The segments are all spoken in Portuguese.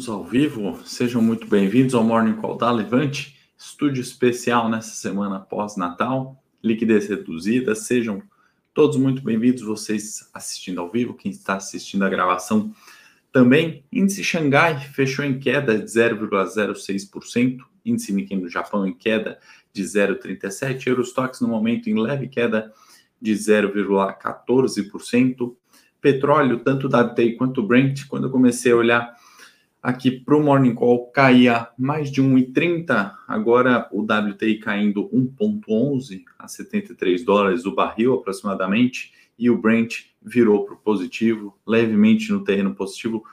Estamos ao vivo, sejam muito bem-vindos ao Morning Call da Levante, estúdio especial nessa semana pós-Natal, liquidez reduzida, sejam todos muito bem-vindos, vocês assistindo ao vivo, quem está assistindo a gravação também. Índice Xangai fechou em queda de 0,06%, índice Nikkei no Japão em queda de 0,37%, Eurostox no momento em leve queda de 0,14%, petróleo, tanto o WTI quanto Brent, quando eu comecei a olhar aqui para o Morning Call caía mais de 1,30, agora o WTI caindo 1,11 a 73 dólares o barril aproximadamente, e o Brent virou para o positivo, levemente no terreno positivo,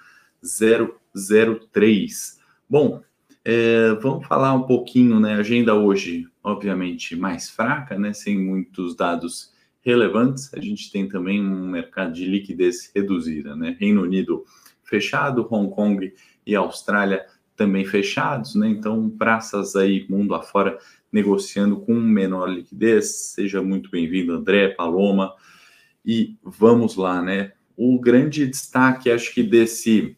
0,03. Bom, é, vamos falar um pouquinho, né? Agenda hoje, obviamente, mais fraca, né? Sem muitos dados relevantes. A gente tem também um mercado de liquidez reduzida, né? Reino Unido fechado, Hong Kong e Austrália também fechados, né? Então, praças aí mundo afora negociando com menor liquidez. Seja muito bem-vindo, André, Paloma. E vamos lá, né? O grande destaque, acho que desse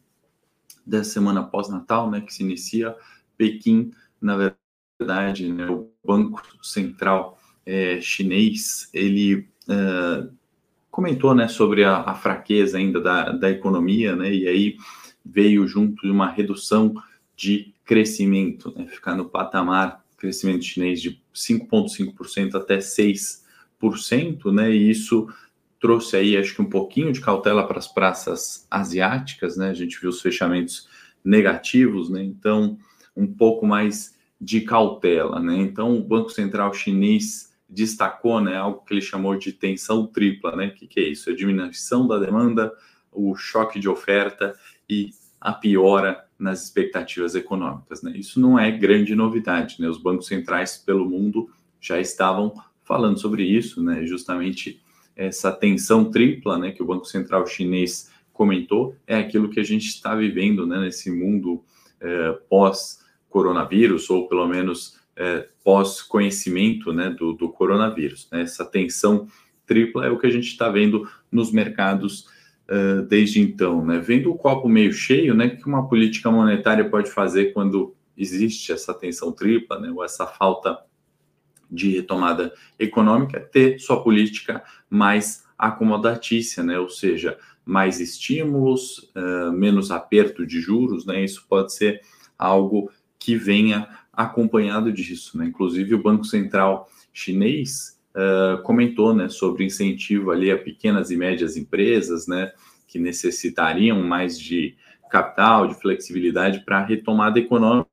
dessa semana pós-natal, né, que se inicia, Pequim, na verdade, né, o Banco Central é, chinês, ele uh, comentou, né, sobre a, a fraqueza ainda da, da economia, né, e aí veio junto de uma redução de crescimento, né? ficar no patamar crescimento chinês de 5,5% até 6%, né? E isso trouxe aí, acho que um pouquinho de cautela para as praças asiáticas, né? A gente viu os fechamentos negativos, né? Então, um pouco mais de cautela, né? Então, o Banco Central chinês destacou, né, algo que ele chamou de tensão tripla, né? Que, que é isso? A diminuição da demanda, o choque de oferta e a piora nas expectativas econômicas. Né? Isso não é grande novidade. Né? Os bancos centrais pelo mundo já estavam falando sobre isso, né? justamente essa tensão tripla né, que o Banco Central chinês comentou é aquilo que a gente está vivendo né, nesse mundo é, pós-coronavírus, ou pelo menos é, pós-conhecimento né, do, do coronavírus. Né? Essa tensão tripla é o que a gente está vendo nos mercados desde então, né? Vendo o copo meio cheio, né? Que uma política monetária pode fazer quando existe essa tensão tripla, né? Ou essa falta de retomada econômica, ter sua política mais acomodatícia, né? Ou seja, mais estímulos, uh, menos aperto de juros, né? Isso pode ser algo que venha acompanhado disso, né? Inclusive o Banco Central chinês uh, comentou né, sobre incentivo ali a pequenas e médias empresas, né, que necessitariam mais de capital, de flexibilidade para a retomada econômica,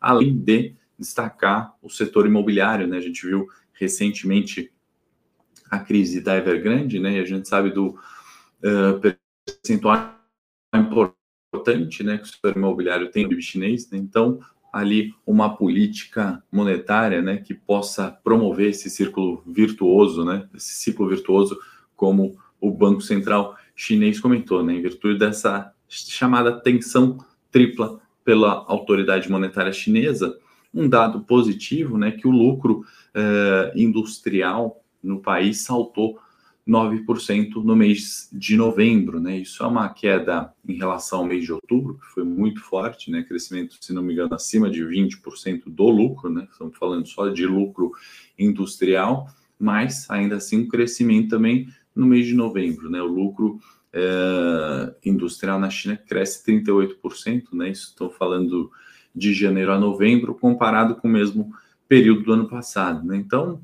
além de destacar o setor imobiliário, né? A gente viu recentemente a crise da Evergrande, né? E a gente sabe do uh, percentual importante, né, que o setor imobiliário tem no chinês, né? Então, ali uma política monetária, né, que possa promover esse círculo virtuoso, né, esse ciclo virtuoso, como o Banco Central chinês comentou, né, em virtude dessa chamada tensão tripla pela autoridade monetária chinesa, um dado positivo, né, que o lucro eh, industrial no país saltou 9% no mês de novembro, né? Isso é uma queda em relação ao mês de outubro, que foi muito forte, né? Crescimento, se não me engano, acima de 20% do lucro, né? Estamos falando só de lucro industrial, mas ainda assim um crescimento também no mês de novembro, né? O lucro é, industrial na China cresce 38%, né? Isso estou falando de janeiro a novembro, comparado com o mesmo período do ano passado, né? Então,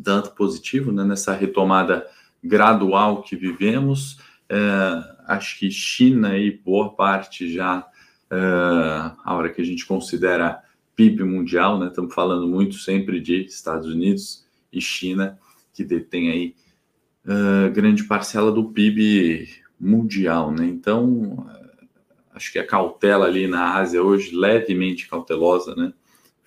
dado positivo né, nessa retomada gradual que vivemos. É, acho que China e boa parte já, é, a hora que a gente considera PIB mundial, né, estamos falando muito sempre de Estados Unidos e China, que detém aí é, grande parcela do PIB mundial. Né? Então, acho que a cautela ali na Ásia hoje, levemente cautelosa, né?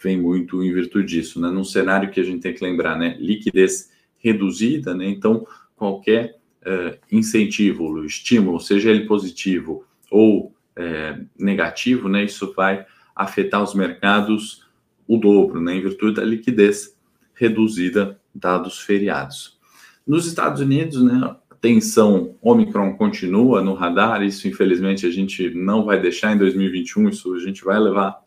Vem muito em virtude disso, né? Num cenário que a gente tem que lembrar, né? Liquidez reduzida, né? Então, qualquer uh, incentivo, estímulo, seja ele positivo ou é, negativo, né? Isso vai afetar os mercados o dobro, né? Em virtude da liquidez reduzida dados feriados. Nos Estados Unidos, né? tensão Omicron continua no radar, isso infelizmente a gente não vai deixar em 2021, isso a gente vai levar,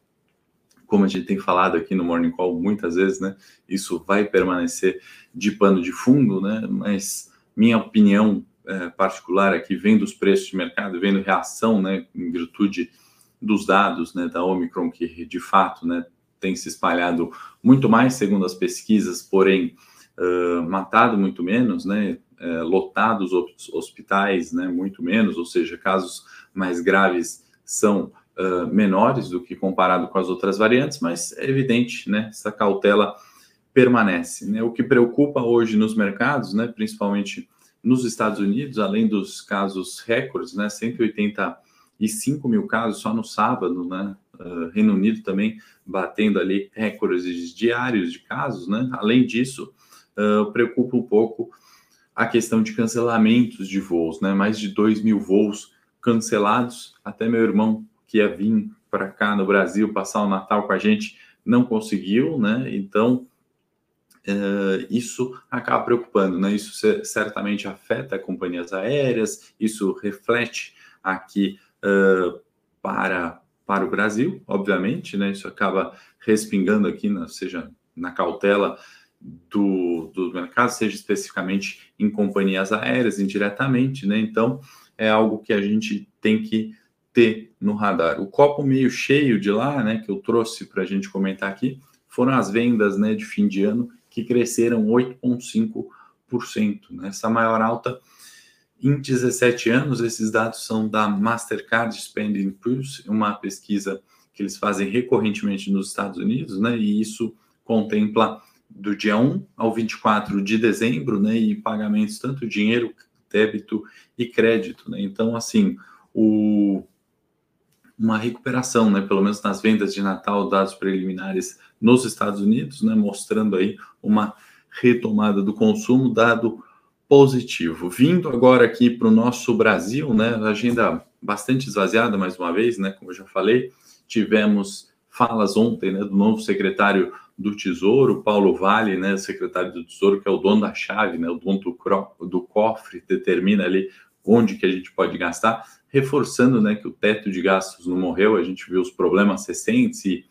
como a gente tem falado aqui no Morning Call muitas vezes, né? Isso vai permanecer de pano de fundo, né? Mas minha opinião é, particular aqui, vendo os preços de mercado, vendo reação, né, em virtude dos dados, né, da Omicron, que de fato, né, tem se espalhado muito mais, segundo as pesquisas, porém, uh, matado muito menos, né, uh, lotados hospitais, né, muito menos, ou seja, casos mais graves são uh, menores do que comparado com as outras variantes, mas é evidente, né, essa cautela permanece. Né? O que preocupa hoje nos mercados, né, principalmente nos Estados Unidos, além dos casos recordes, né, 185 mil casos só no sábado, né, uh, Reino Unido também batendo ali recordes diários de casos, né, além disso, uh, preocupa um pouco a questão de cancelamentos de voos, né, mais de 2 mil voos cancelados, até meu irmão que ia vir para cá no Brasil passar o Natal com a gente não conseguiu, né, então Uh, isso acaba preocupando, né? Isso certamente afeta companhias aéreas, isso reflete aqui uh, para, para o Brasil, obviamente, né? Isso acaba respingando aqui, na, seja na cautela do, do mercado, seja especificamente em companhias aéreas, indiretamente, né? Então, é algo que a gente tem que ter no radar. O copo meio cheio de lá, né, que eu trouxe para a gente comentar aqui, foram as vendas né, de fim de ano que cresceram 8,5%. Né? Essa maior alta em 17 anos, esses dados são da Mastercard Spending Pulse, uma pesquisa que eles fazem recorrentemente nos Estados Unidos, né? E isso contempla do dia 1 ao 24 de dezembro, né? E pagamentos tanto dinheiro, débito e crédito, né? Então, assim, o, uma recuperação, né? Pelo menos nas vendas de Natal, dados preliminares nos Estados Unidos, né, mostrando aí uma retomada do consumo, dado positivo. Vindo agora aqui para o nosso Brasil, né, agenda bastante esvaziada mais uma vez, né, como eu já falei, tivemos falas ontem, né, do novo secretário do Tesouro, Paulo Vale, né, secretário do Tesouro, que é o dono da chave, né, o dono do, do cofre, determina ali onde que a gente pode gastar, reforçando, né, que o teto de gastos não morreu, a gente viu os problemas recentes e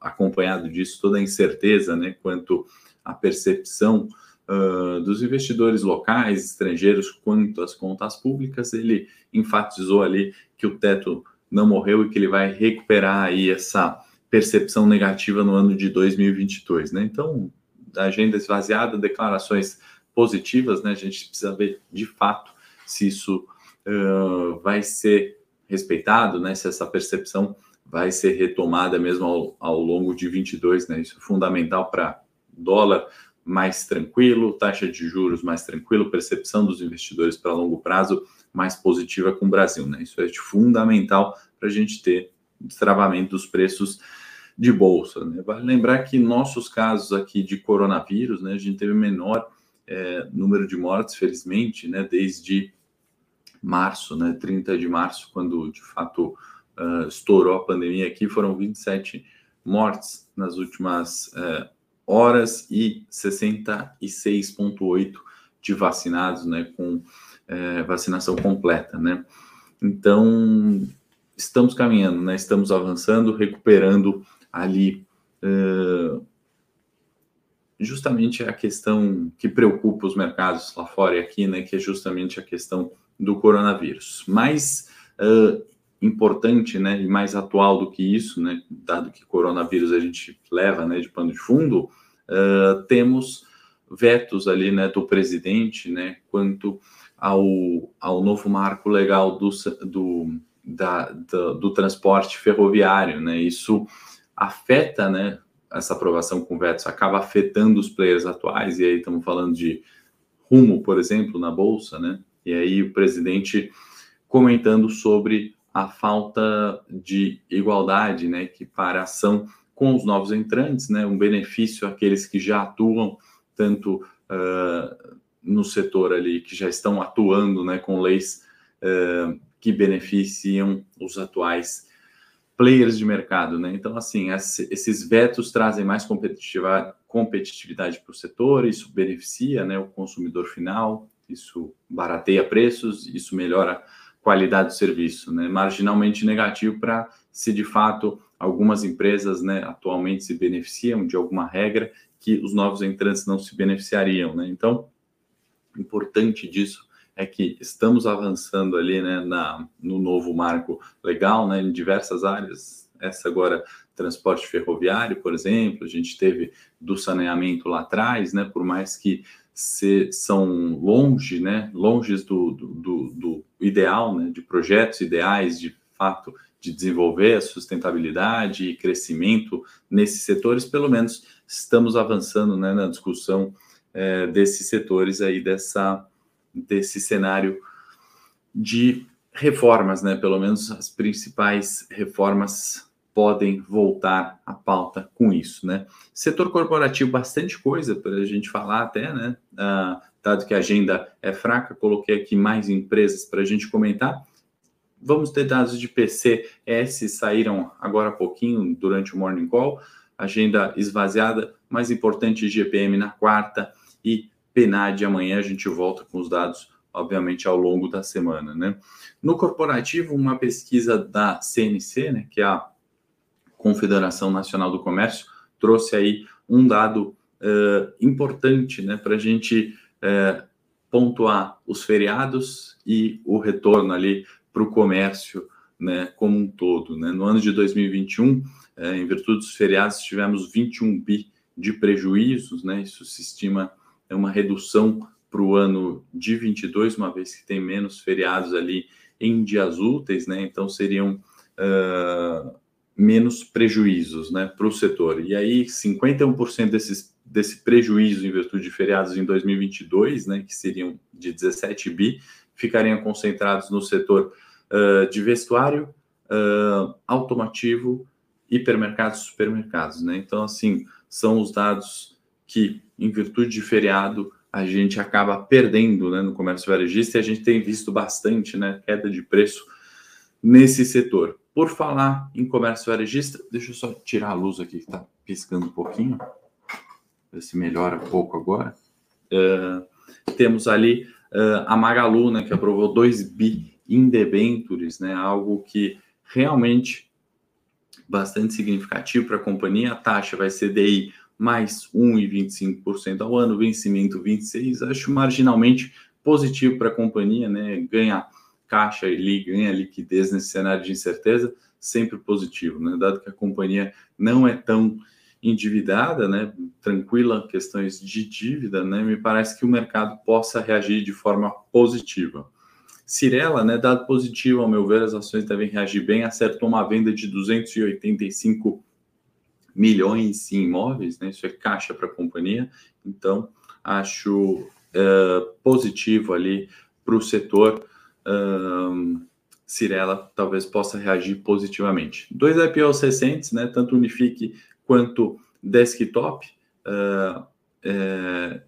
acompanhado disso toda a incerteza, né, quanto à percepção uh, dos investidores locais, estrangeiros, quanto às contas públicas, ele enfatizou ali que o teto não morreu e que ele vai recuperar aí essa percepção negativa no ano de 2022, né? Então, agenda esvaziada, declarações positivas, né? A gente precisa ver de fato se isso uh, vai ser respeitado, né? Se essa percepção vai ser retomada mesmo ao, ao longo de 22, né? Isso é fundamental para dólar mais tranquilo, taxa de juros mais tranquilo, percepção dos investidores para longo prazo mais positiva com o Brasil, né? Isso é fundamental para a gente ter destravamento dos preços de bolsa. Né? Vale lembrar que nossos casos aqui de coronavírus, né, a gente teve menor é, número de mortes, felizmente, né, desde março, né, 30 de março, quando de fato uh, estourou a pandemia aqui, foram 27 mortes nas últimas uh, horas e 66,8 de vacinados, né, com uh, vacinação completa, né. Então, estamos caminhando, né, estamos avançando, recuperando ali justamente a questão que preocupa os mercados lá fora e aqui, né, que é justamente a questão do coronavírus. Mas uh, importante, né, e mais atual do que isso, né, dado que coronavírus a gente leva, né, de pano de fundo, uh, temos vetos ali, né, do presidente, né, quanto ao, ao novo marco legal do, do, da, do, do transporte ferroviário, né, isso afeta, né, essa aprovação com vetos acaba afetando os players atuais, e aí estamos falando de rumo, por exemplo, na Bolsa, né, e aí o presidente comentando sobre a falta de igualdade, né, equiparação com os novos entrantes, né, um benefício àqueles que já atuam tanto uh, no setor ali, que já estão atuando, né, com leis uh, que beneficiam os atuais players de mercado, né? Então, assim, esses vetos trazem mais competitividade, competitividade para o setor, isso beneficia, né, o consumidor final, Isso barateia preços, isso melhora qualidade do serviço, né? Marginalmente negativo para se de fato algumas empresas, né, atualmente se beneficiam de alguma regra que os novos entrantes não se beneficiariam, né? Então, importante disso é que estamos avançando ali, né, na, no novo marco legal, né, em diversas áreas. Essa agora transporte ferroviário, por exemplo, a gente teve do saneamento lá atrás, né, por mais que se, são longe, né, longe do, do, do, do ideal, né, de projetos ideais, de fato, de desenvolver a sustentabilidade e crescimento nesses setores, pelo menos estamos avançando né, na discussão é, desses setores aí, dessa, desse cenário de reformas, né? Pelo menos as principais reformas podem voltar à pauta com isso, né? Setor corporativo, bastante coisa para a gente falar até, né? Ah, dado que a agenda é fraca, coloquei aqui mais empresas para a gente comentar. Vamos ter dados de PCS, saíram agora há pouquinho, durante o Morning Call, agenda esvaziada, mais importante GPM na quarta e PNAD amanhã, a gente volta com os dados, obviamente, ao longo da semana, né? No corporativo, uma pesquisa da CNC, né, que é a Confederação Nacional do Comércio, trouxe aí um dado uh, importante né, para a gente uh, pontuar os feriados e o retorno ali para o comércio né, como um todo. Né? No ano de 2021, uh, eh, em virtude dos feriados, tivemos 21 bi de prejuízos, né? isso se estima é uma redução para o ano de 22, uma vez que tem menos feriados ali em dias úteis, né? então seriam uh, menos prejuízos né, para o setor. E aí, 51% desses, desse prejuízo em virtude de feriados em 2022, né, que seriam de 17 bi, ficariam concentrados no setor uh, de vestuário, uh, automativo, hipermercados, supermercados. Né? Então, assim, são os dados que, em virtude de feriado, a gente acaba perdendo né, no comércio varejista e a gente tem visto bastante né, queda de preço nesse setor. Por falar em comércio varejista, deixa eu só tirar a luz aqui que está piscando um pouquinho, ver se melhora um pouco agora. Uh, temos ali uh, a Magalu, né, que aprovou 2 bi em debentures, né, algo que realmente bastante significativo para a companhia. A taxa vai ser DI mais 1,25% ao ano, vencimento 26, acho marginalmente positivo para a companhia, né, ganha caixa e ganha liquidez nesse cenário de incerteza, sempre positivo, né? Dado que a companhia não é tão endividada, né, tranquila questões de dívida, né, me parece que o mercado possa reagir de forma positiva. Cirela, né, dado positivo, ao meu ver, as ações devem reagir bem, acertou uma venda de 285 milhões em imóveis, né, isso é caixa para a companhia, então acho é, positivo ali para o setor um, Cirela talvez possa reagir positivamente. Dois IPOs recentes, né, tanto Unifique quanto Desktop, uh, é,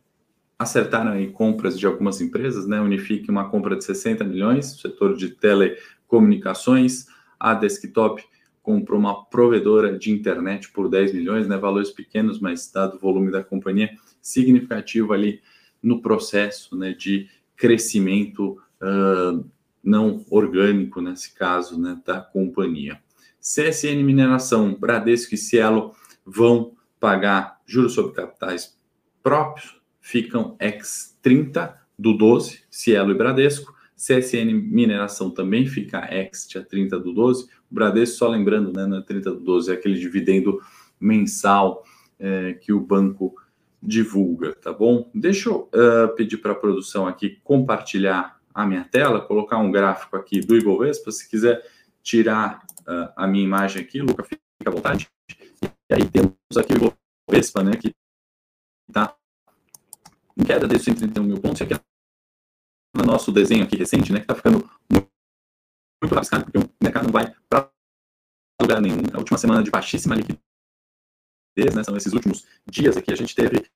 acertaram em compras de algumas empresas, né? Unifique uma compra de 60 milhões, setor de telecomunicações, a Desktop comprou uma provedora de internet por 10 milhões, né? Valores pequenos, mas dado o volume da companhia, significativo ali no processo, né, de crescimento uh, não orgânico, nesse caso, né, da companhia. CSN Mineração, Bradesco e Cielo vão pagar juros sobre capitais próprios, ficam ex 30 do 12, Cielo e Bradesco. CSN Mineração também fica ex dia 30 do 12. O Bradesco, só lembrando, né, na 30 do 12 é aquele dividendo mensal é, que o banco divulga, tá bom? Deixa eu uh, pedir para a produção aqui compartilhar a minha tela, colocar um gráfico aqui do Ibovespa. Se quiser tirar uh, a minha imagem aqui, Luca, fica à vontade. E aí temos aqui o Ibovespa, né, que está em queda de 131 mil pontos. Aqui no nosso desenho aqui recente, né, que está ficando muito, muito porque o mercado não vai para lugar nenhum. A última semana de baixíssima liquidez, né, são esses últimos dias aqui, a gente teve,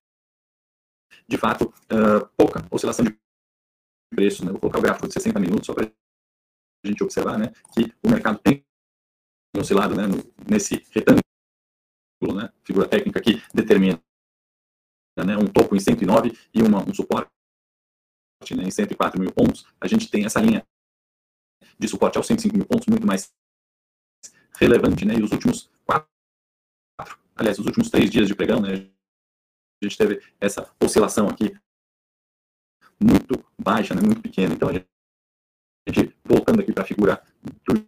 de fato, uh, pouca oscilação de preço, né? Vou colocar o gráfico de 60 minutos só para a gente observar, né? Que o mercado tem oscilado, né? Nesse retângulo, né? Figura técnica que determina né, um topo em 109 e uma, um suporte né, em 104 mil pontos, a gente tem essa linha de suporte aos 105 mil pontos muito mais relevante, né? E os últimos quatro, aliás, os últimos três dias de pregão, né? A gente teve essa oscilação aqui muito baixa, né? Muito pequena. Então, a gente, voltando aqui para a figura do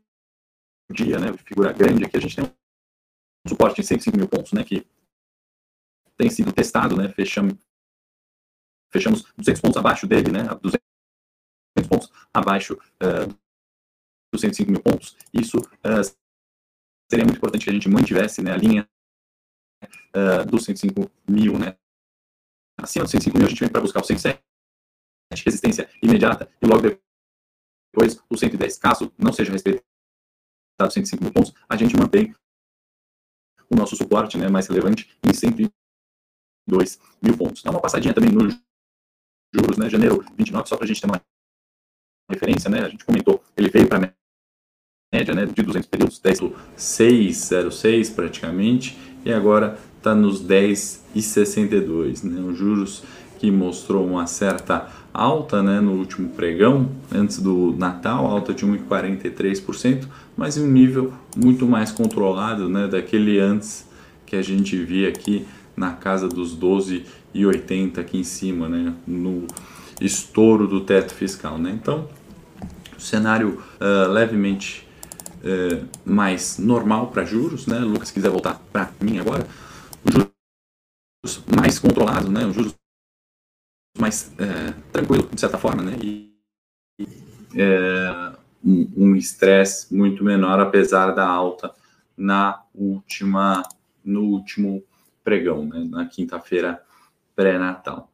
dia, né? Figura grande aqui, a gente tem um suporte em 105 mil pontos, né? Que tem sido testado, né? Fechamos, fechamos 200 pontos abaixo dele, né? 200 pontos abaixo uh, dos 105 mil pontos. Isso uh, seria muito importante que a gente mantivesse né, a linha uh, dos 105 mil, né? Acima dos 105 mil, a gente vem para buscar o 107, resistência imediata, e logo depois o 110. Caso não seja respeitado 105 mil pontos, a gente mantém o nosso suporte né, mais relevante em 102 mil pontos. Dá uma passadinha também nos juros, né? Janeiro 29, só para a gente ter uma referência, né? A gente comentou, ele veio para média, né? De 200 períodos, 10,606 praticamente, e agora está nos 10,62, né? Os juros que mostrou uma certa alta né, no último pregão, antes do Natal, alta de 1,43%, mas em um nível muito mais controlado né, daquele antes que a gente via aqui na casa dos 12,80 aqui em cima, né, no estouro do teto fiscal. Né? Então, cenário uh, levemente uh, mais normal para juros. Né? Lucas, se quiser voltar para mim agora, os juros mais controlados, né? os juros mais é, tranquilo, de certa forma, né? E é, um estresse muito menor, apesar da alta na última, no último pregão, né? na quinta-feira pré-natal.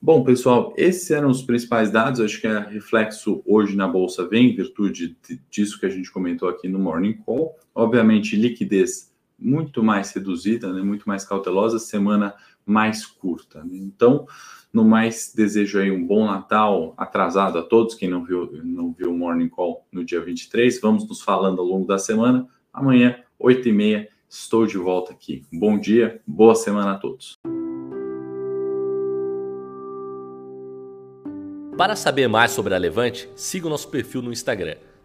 Bom, pessoal, esses eram os principais dados. Acho que é reflexo hoje na bolsa vem em virtude disso que a gente comentou aqui no Morning Call. Obviamente, liquidez muito mais reduzida, né? muito mais cautelosa, semana mais curta. Né? Então, no mais, desejo aí um bom Natal atrasado a todos. Quem não viu, não viu o Morning Call no dia 23, vamos nos falando ao longo da semana. Amanhã, 8h30, estou de volta aqui. Bom dia, boa semana a todos. Para saber mais sobre a Levante, siga o nosso perfil no Instagram